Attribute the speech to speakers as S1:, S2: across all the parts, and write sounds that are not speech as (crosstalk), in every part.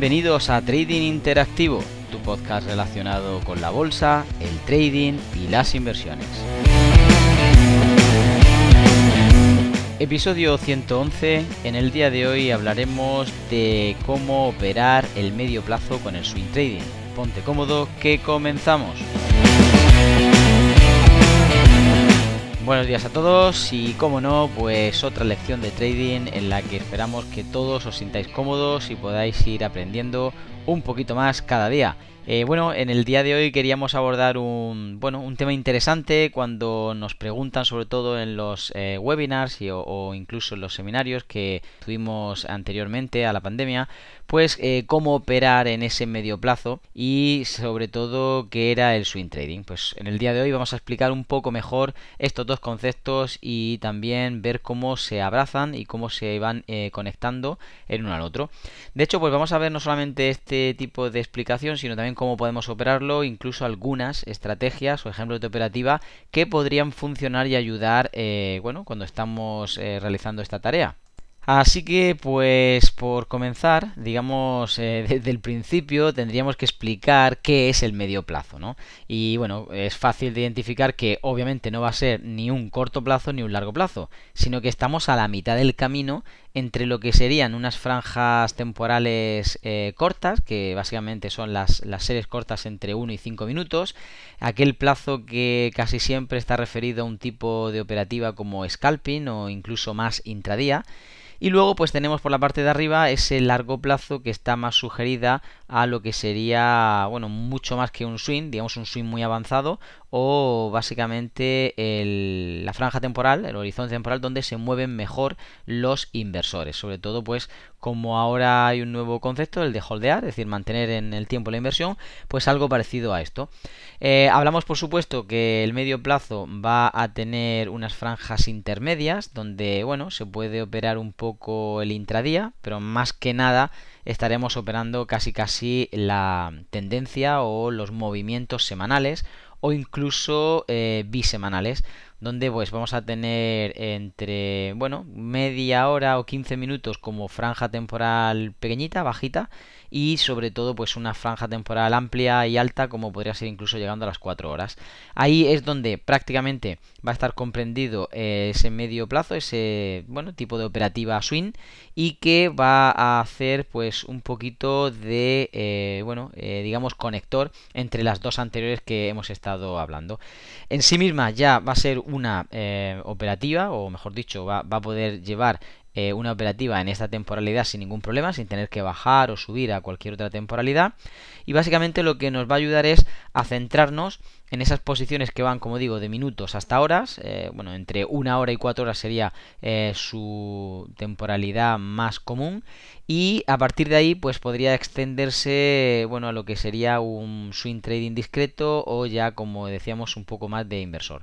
S1: bienvenidos a Trading Interactivo, tu podcast relacionado con la bolsa, el trading y las inversiones. Episodio 111. En el día de hoy hablaremos de cómo operar el medio plazo con el swing trading. Ponte cómodo que comenzamos. Buenos días a todos y como no, pues otra lección de trading en la que esperamos que todos os sintáis cómodos y podáis ir aprendiendo un poquito más cada día. Eh, bueno, en el día de hoy queríamos abordar un, bueno, un tema interesante cuando nos preguntan, sobre todo en los eh, webinars o, incluso en los seminarios que tuvimos anteriormente a la pandemia, pues eh, cómo operar en ese medio plazo y sobre todo qué era el swing trading. Pues en el día de hoy vamos a explicar un poco mejor estos dos conceptos y también ver cómo se abrazan y cómo se van conectando el uno al otro. De hecho, pues vamos a ver no solamente este tipo de explicación, sino también cómo podemos operarlo, incluso algunas estrategias o ejemplos de operativa que podrían funcionar y ayudar eh, bueno, cuando estamos eh, realizando esta tarea. Así que, pues, por comenzar, digamos, eh, (laughs) desde el principio tendríamos que explicar qué es el medio plazo, ¿no? Y bueno, es fácil de identificar que obviamente no va a ser ni un corto plazo ni un largo plazo, sino que estamos a la mitad del camino entre lo que serían unas franjas temporales eh, cortas, que básicamente son las, las series cortas entre 1 y 5 minutos, aquel plazo que casi siempre está referido a un tipo de operativa como scalping o incluso más intradía, y luego pues tenemos por la parte de arriba ese largo plazo que está más sugerida a lo que sería, bueno, mucho más que un swing, digamos un swing muy avanzado o básicamente la franja temporal, el horizonte temporal donde se mueven mejor los inversores. Sobre todo pues como ahora hay un nuevo concepto, el de holdear, es decir, mantener en el tiempo la inversión, pues algo parecido a esto. Eh, hablamos por supuesto que el medio plazo va a tener unas franjas intermedias donde, bueno, se puede operar un poco el intradía, pero más que nada estaremos operando casi casi la tendencia o los movimientos semanales o incluso eh, bisemanales donde pues vamos a tener entre bueno media hora o 15 minutos como franja temporal pequeñita bajita y sobre todo pues una franja temporal amplia y alta como podría ser incluso llegando a las 4 horas. Ahí es donde prácticamente va a estar comprendido eh, ese medio plazo, ese bueno tipo de operativa swing y que va a hacer pues un poquito de eh, bueno eh, digamos conector entre las dos anteriores que hemos estado hablando. En sí misma ya va a ser una operativa o mejor dicho va, va a poder llevar eh, una operativa en esta temporalidad sin ningún problema, sin tener que bajar o subir a cualquier otra temporalidad. Y básicamente lo que nos va a ayudar es a centrarnos en esas posiciones que van, como digo, de minutos hasta horas. Eh, bueno, entre una hora y cuatro horas sería eh, su temporalidad más común. Y a partir de ahí, pues podría extenderse, bueno, a lo que sería un swing trading discreto o ya, como decíamos, un poco más de inversor.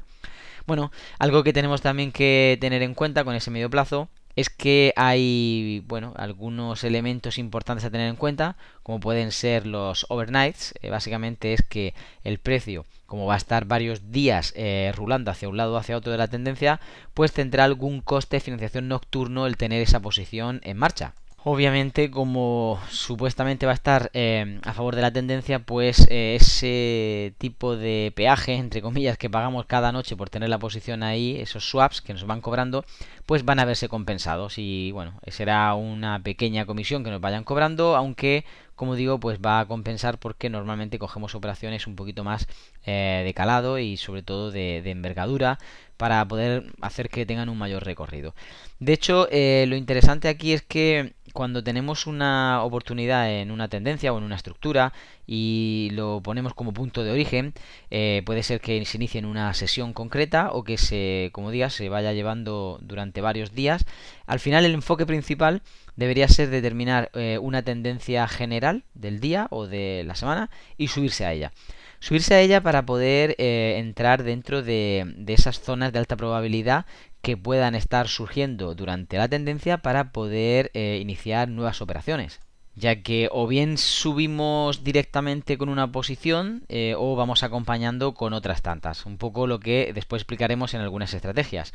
S1: Bueno, algo que tenemos también que tener en cuenta con ese medio plazo es que hay, bueno, algunos elementos importantes a tener en cuenta, como pueden ser los overnights. Eh, básicamente es que el precio, como va a estar varios días eh, rulando hacia un lado o hacia otro de la tendencia, pues tendrá algún coste de financiación nocturno el tener esa posición en marcha. Obviamente, como supuestamente va a estar eh, a favor de la tendencia, pues eh, ese tipo de peaje, entre comillas, que pagamos cada noche por tener la posición ahí, esos swaps que nos van cobrando, pues van a verse compensados. Y bueno, será una pequeña comisión que nos vayan cobrando, aunque como digo, pues va a compensar porque normalmente cogemos operaciones un poquito más eh, de calado y sobre todo de, envergadura para poder hacer que tengan un mayor recorrido. De hecho, lo interesante aquí es que cuando tenemos una oportunidad en una tendencia o en una estructura y lo ponemos como punto de origen, eh, puede ser que se inicie en una sesión concreta o que se, como digas, se vaya llevando durante varios días. Al final el enfoque principal debería ser determinar eh, una tendencia general del día o de la semana y subirse a ella subirse a ella para poder eh, entrar dentro de, esas zonas de alta probabilidad que puedan estar surgiendo durante la tendencia para poder iniciar nuevas operaciones. Ya que o bien subimos directamente con una posición eh, o vamos acompañando con otras tantas, un poco lo que después explicaremos en algunas estrategias.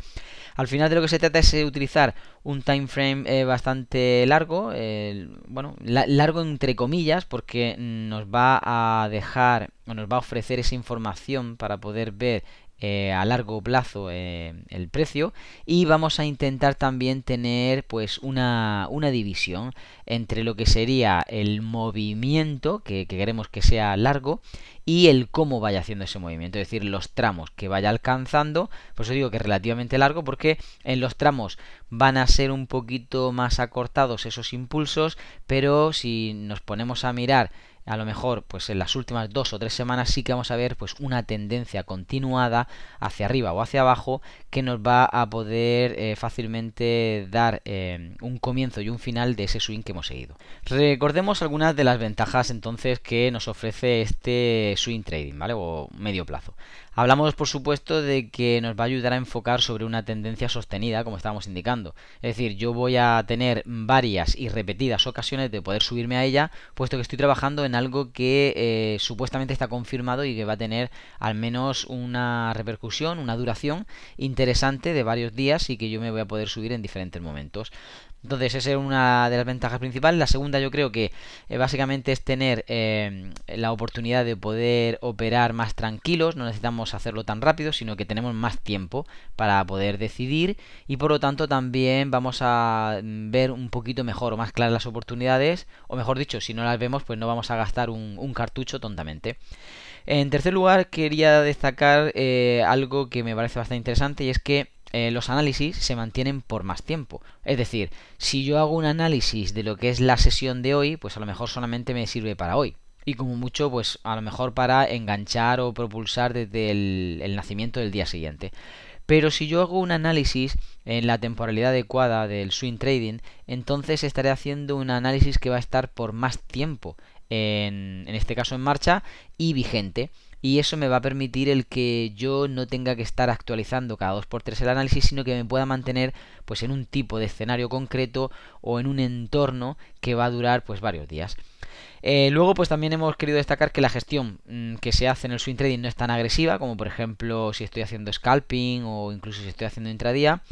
S1: Al final de lo que se trata es de utilizar un time frame eh, bastante largo, bueno, largo entre comillas, porque nos va a dejar o nos va a ofrecer esa información para poder ver eh, a largo plazo eh, el precio. Y vamos a intentar también tener pues una, una división entre lo que sería el movimiento que, que, queremos que sea largo y el cómo vaya haciendo ese movimiento, es decir, los tramos que vaya alcanzando, pues os digo que es relativamente largo porque en los tramos van a ser un poquito más acortados esos impulsos, pero si nos ponemos a mirar a lo mejor pues en las últimas dos o tres semanas sí que vamos a ver pues una tendencia continuada hacia arriba o hacia abajo que nos va a poder eh, fácilmente dar eh, un comienzo y un final de ese swing que hemos seguido. Recordemos algunas de las ventajas entonces que nos ofrece este swing trading, ¿vale? O medio plazo. Hablamos, por supuesto, de que nos va a ayudar a enfocar sobre una tendencia sostenida, como estábamos indicando. Es decir, yo voy a tener varias y repetidas ocasiones de poder subirme a ella, puesto que estoy trabajando en algo que eh, supuestamente está confirmado y que va a tener al menos una repercusión, una duración interesante de varios días y que yo me voy a poder subir en diferentes momentos. Entonces, esa es una de las ventajas principales. La segunda, yo creo que eh, básicamente es tener eh, la oportunidad de poder operar más tranquilos. No necesitamos hacerlo tan rápido, sino que tenemos más tiempo para poder decidir. Y por lo tanto, también vamos a mm, ver un poquito mejor o más claras las oportunidades. O mejor dicho, si no las vemos, pues no vamos a gastar un, cartucho tontamente. En tercer lugar, quería destacar eh, algo que me parece bastante interesante y es que eh, los análisis se mantienen por más tiempo. Es decir, si yo hago un análisis de lo que es la sesión de hoy, pues a lo mejor solamente me sirve para hoy. Y como mucho, pues a lo mejor para enganchar o propulsar desde el, nacimiento del día siguiente. Pero si yo hago un análisis en la temporalidad adecuada del swing trading, entonces estaré haciendo un análisis que va a estar por más tiempo, en este caso en marcha y vigente y eso me va a permitir el que yo no tenga que estar actualizando cada 2x3 el análisis, sino que me pueda mantener pues en un tipo de escenario concreto o en un entorno que va a durar pues varios días. Eh, luego pues también hemos querido destacar que la gestión mm, que se hace en el swing trading no es tan agresiva como por ejemplo si estoy haciendo scalping o incluso si estoy haciendo intradía.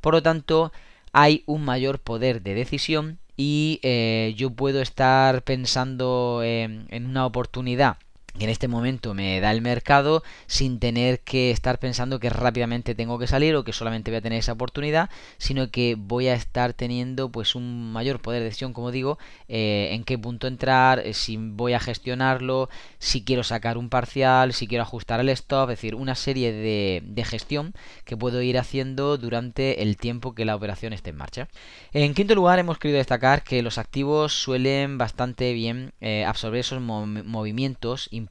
S1: Por lo tanto hay un mayor poder de decisión y eh, yo puedo estar pensando en una oportunidad que en este momento me da el mercado sin tener que estar pensando que rápidamente tengo que salir o que solamente voy a tener esa oportunidad, sino que voy a estar teniendo pues un mayor poder de decisión, como digo, eh, en qué punto entrar, eh, si voy a gestionarlo, si quiero sacar un parcial, si quiero ajustar el stop, es decir, una serie de, de gestión que puedo ir haciendo durante el tiempo que la operación esté en marcha. En quinto lugar, hemos querido destacar que los activos suelen bastante bien eh, absorber esos movimientos importantes.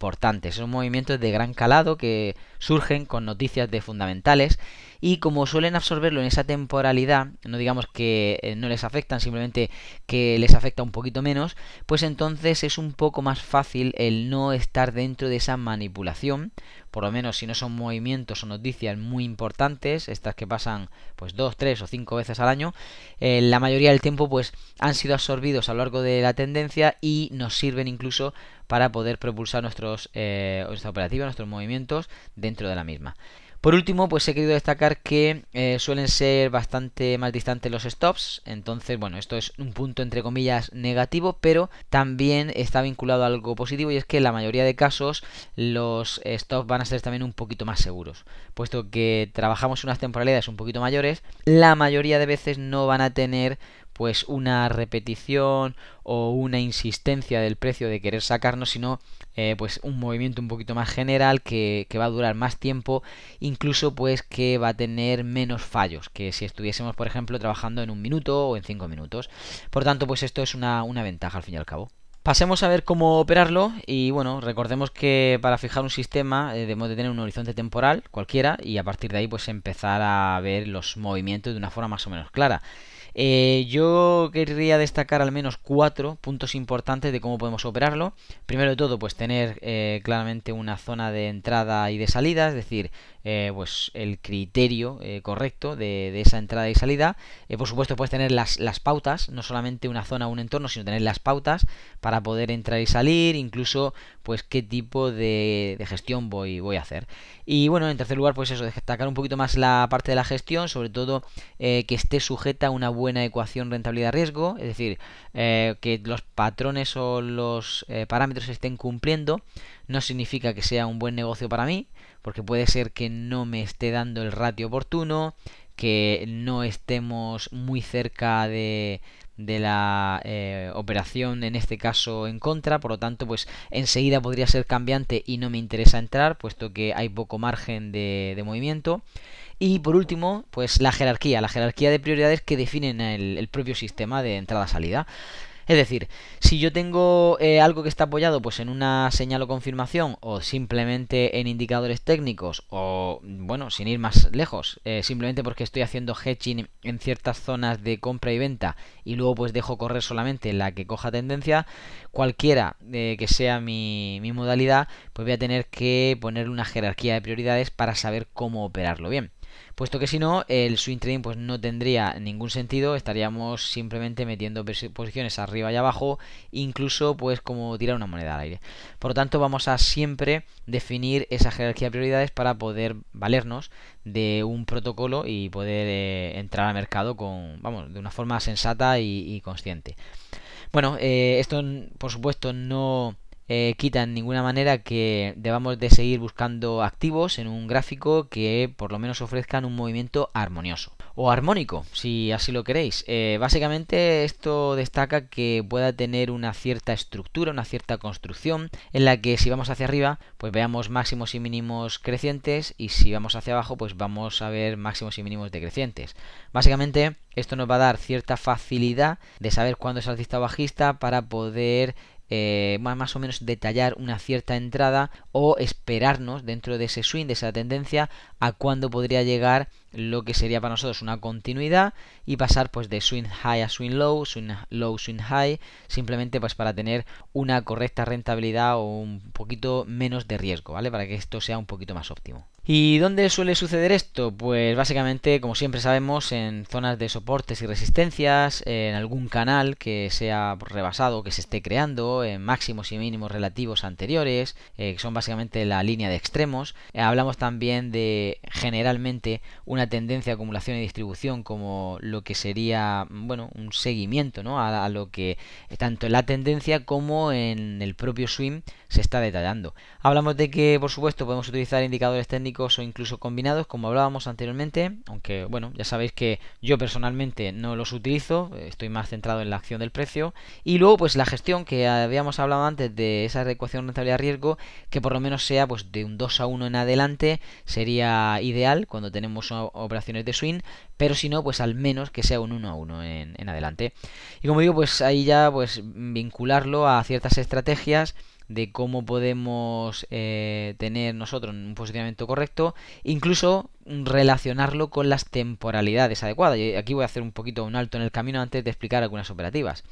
S1: Son movimientos de gran calado que surgen con noticias de fundamentales y como suelen absorberlo en esa temporalidad, no digamos que eh, no les afectan, simplemente que les afecta un poquito menos, pues entonces es un poco más fácil el no estar dentro de esa manipulación, por lo menos si no son movimientos o noticias muy importantes, estas que pasan pues dos, tres o cinco veces al año, eh, la mayoría del tiempo pues han sido absorbidos a lo largo de la tendencia y nos sirven incluso para poder propulsar nuestros, eh, nuestra operativa, nuestros movimientos dentro de la misma. Por último, pues he querido destacar que eh, suelen ser bastante más distantes los stops, entonces bueno, esto es un punto entre comillas negativo, pero también está vinculado a algo positivo y es que en la mayoría de casos los stops van a ser también un poquito más seguros, puesto que trabajamos unas temporalidades un poquito mayores, la mayoría de veces no van a tener pues una repetición o una insistencia del precio de querer sacarnos, sino eh, pues un movimiento un poquito más general que, va a durar más tiempo, incluso pues que va a tener menos fallos que si estuviésemos, por ejemplo, trabajando en un minuto o en cinco minutos. Por tanto, pues esto es una, ventaja al fin y al cabo. Pasemos a ver cómo operarlo y bueno, recordemos que para fijar un sistema eh, debemos de tener un horizonte temporal cualquiera y a partir de ahí pues empezar a ver los movimientos de una forma más o menos clara. Eh, yo querría destacar al menos cuatro puntos importantes de cómo podemos operarlo. Primero de todo, pues tener eh, claramente una zona de entrada y de salida, es decir, eh, pues el criterio correcto de, esa entrada y salida. por supuesto, puedes tener las, las, pautas, no solamente una zona o un entorno, sino tener las pautas para poder entrar y salir, incluso pues qué tipo de, de gestión voy, voy a hacer. Y bueno, en tercer lugar, pues eso, destacar un poquito más la parte de la gestión, sobre todo que esté sujeta a una buena ecuación rentabilidad-riesgo, es decir, eh, que los patrones o los eh, parámetros estén cumpliendo, no significa que sea un buen negocio para mí, porque puede ser que no me esté dando el ratio oportuno, que no estemos muy cerca de, de la eh, operación en este caso en contra. Por lo tanto pues enseguida podría ser cambiante y no me interesa entrar puesto que hay poco margen de, de movimiento. Y por último, pues la jerarquía, la jerarquía de prioridades que definen el, propio sistema de entrada-salida. Es decir, si yo tengo eh, algo que está apoyado pues en una señal o confirmación o simplemente en indicadores técnicos o bueno, sin ir más lejos, eh, simplemente porque estoy haciendo hedging en ciertas zonas de compra y venta y luego pues dejo correr solamente la que coja tendencia, cualquiera eh, que sea mi, mi modalidad, pues voy a tener que poner una jerarquía de prioridades para saber cómo operarlo bien puesto que si no, el swing trading pues no tendría ningún sentido, estaríamos simplemente metiendo posiciones arriba y abajo, incluso pues como tirar una moneda al aire. Por lo tanto, vamos a siempre definir esa jerarquía de prioridades para poder valernos de un protocolo y poder eh, entrar al mercado con, vamos, de una forma sensata y, consciente. Bueno, eh, esto por supuesto no eh, quita en ninguna manera que debamos de seguir buscando activos en un gráfico que por lo menos ofrezcan un movimiento armonioso o armónico, si así lo queréis. Eh, básicamente esto destaca que pueda tener una cierta estructura, una cierta construcción, en la que si vamos hacia arriba, pues veamos máximos y mínimos crecientes, y si vamos hacia abajo, pues vamos a ver máximos y mínimos decrecientes. Básicamente esto nos va a dar cierta facilidad de saber cuándo es alcista o bajista para poder eh, más o menos detallar una cierta entrada o esperarnos dentro de ese swing, de esa tendencia, a cuándo podría llegar lo que sería para nosotros una continuidad y pasar pues de swing high a swing low, swing low, swing high, simplemente pues para tener una correcta rentabilidad o un poquito menos de riesgo, ¿vale? Para que esto sea un poquito más óptimo. ¿Y dónde suele suceder esto? Pues básicamente, como siempre sabemos, en zonas de soportes y resistencias, en algún canal que sea rebasado, que se esté creando, en máximos y mínimos relativos anteriores, eh, que son básicamente la línea de extremos. Eh, hablamos también de generalmente una tendencia de acumulación y distribución como lo que sería, bueno, un seguimiento, ¿no? A, a lo que tanto en la tendencia como en el propio swing se está detallando. Hablamos de que, por supuesto, podemos utilizar indicadores técnicos o incluso combinados, como hablábamos anteriormente, aunque bueno, ya sabéis que yo personalmente no los utilizo, estoy más centrado en la acción del precio. Y luego pues la gestión que habíamos hablado antes de esa ecuación rentabilidad-riesgo, que por lo menos sea pues de un 2 a 1 en adelante, sería ideal cuando tenemos operaciones de swing, pero si no, pues al menos que sea un 1 a 1 en, en adelante. Y como digo, pues ahí ya pues vincularlo a ciertas estrategias de cómo podemos eh, tener nosotros un posicionamiento correcto, incluso relacionarlo con las temporalidades adecuadas. Y aquí voy a hacer un poquito un alto en el camino antes de explicar algunas operativas.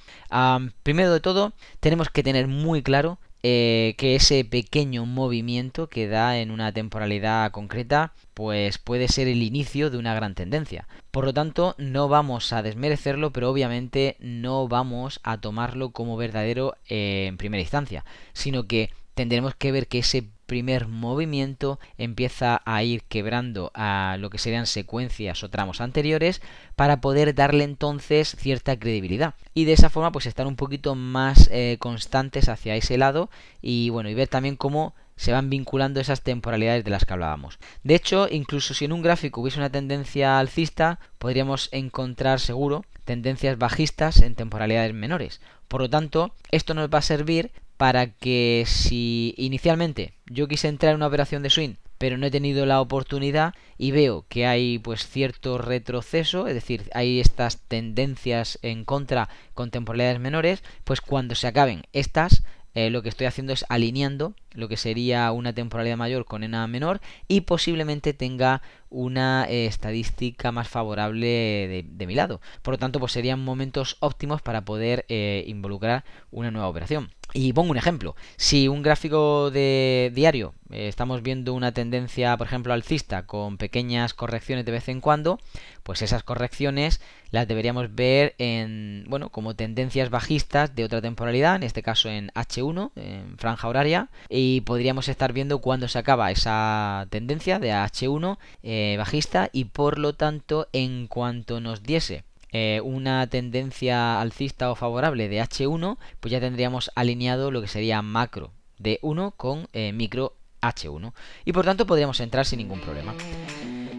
S1: primero de todo, tenemos que tener muy claro eh, que ese pequeño movimiento que da en una temporalidad concreta pues puede ser el inicio de una gran tendencia. Por lo tanto, no vamos a desmerecerlo, pero obviamente no vamos a tomarlo como verdadero eh, en primera instancia, sino que tendremos que ver que ese primer movimiento empieza a ir quebrando a lo que serían secuencias o tramos anteriores para poder darle entonces cierta credibilidad y de esa forma pues estar un poquito más eh, constantes hacia ese lado y bueno y ver también cómo se van vinculando esas temporalidades de las que hablábamos. De hecho, incluso si en un gráfico hubiese una tendencia alcista, podríamos encontrar seguro tendencias bajistas en temporalidades menores. Por lo tanto, esto nos va a servir para que si inicialmente yo quise entrar en una operación de swing pero no he tenido la oportunidad y veo que hay pues cierto retroceso, es decir, hay estas tendencias en contra con temporalidades menores, pues cuando se acaben estas eh, lo que estoy haciendo es alineando lo que sería una temporalidad mayor con una menor y posiblemente tenga una eh, estadística más favorable de, mi lado. Por lo tanto, pues serían momentos óptimos para poder eh, involucrar una nueva operación. Y pongo un ejemplo. Si un gráfico de diario eh, estamos viendo una tendencia, por ejemplo, alcista con pequeñas correcciones de vez en cuando, pues esas correcciones las deberíamos ver en, bueno, como tendencias bajistas de otra temporalidad, en este caso en H1, en franja horaria, y podríamos estar viendo cuándo se acaba esa tendencia de H1 eh, bajista y por lo tanto en cuanto nos diese eh, una tendencia alcista o favorable de H1, pues ya tendríamos alineado lo que sería macro D1 con eh, micro H1 y por tanto podríamos entrar sin ningún problema.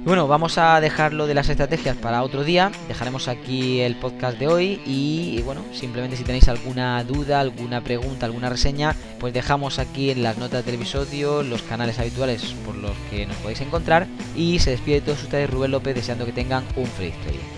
S1: Bueno, vamos a dejarlo de las estrategias para otro día. Dejaremos aquí el podcast de hoy y, bueno, simplemente si tenéis alguna duda, alguna pregunta, alguna reseña, pues dejamos aquí en las notas del episodio los canales habituales por los que nos podéis encontrar. Y se despide de todos ustedes Rubén López deseando que tengan un feliz trading.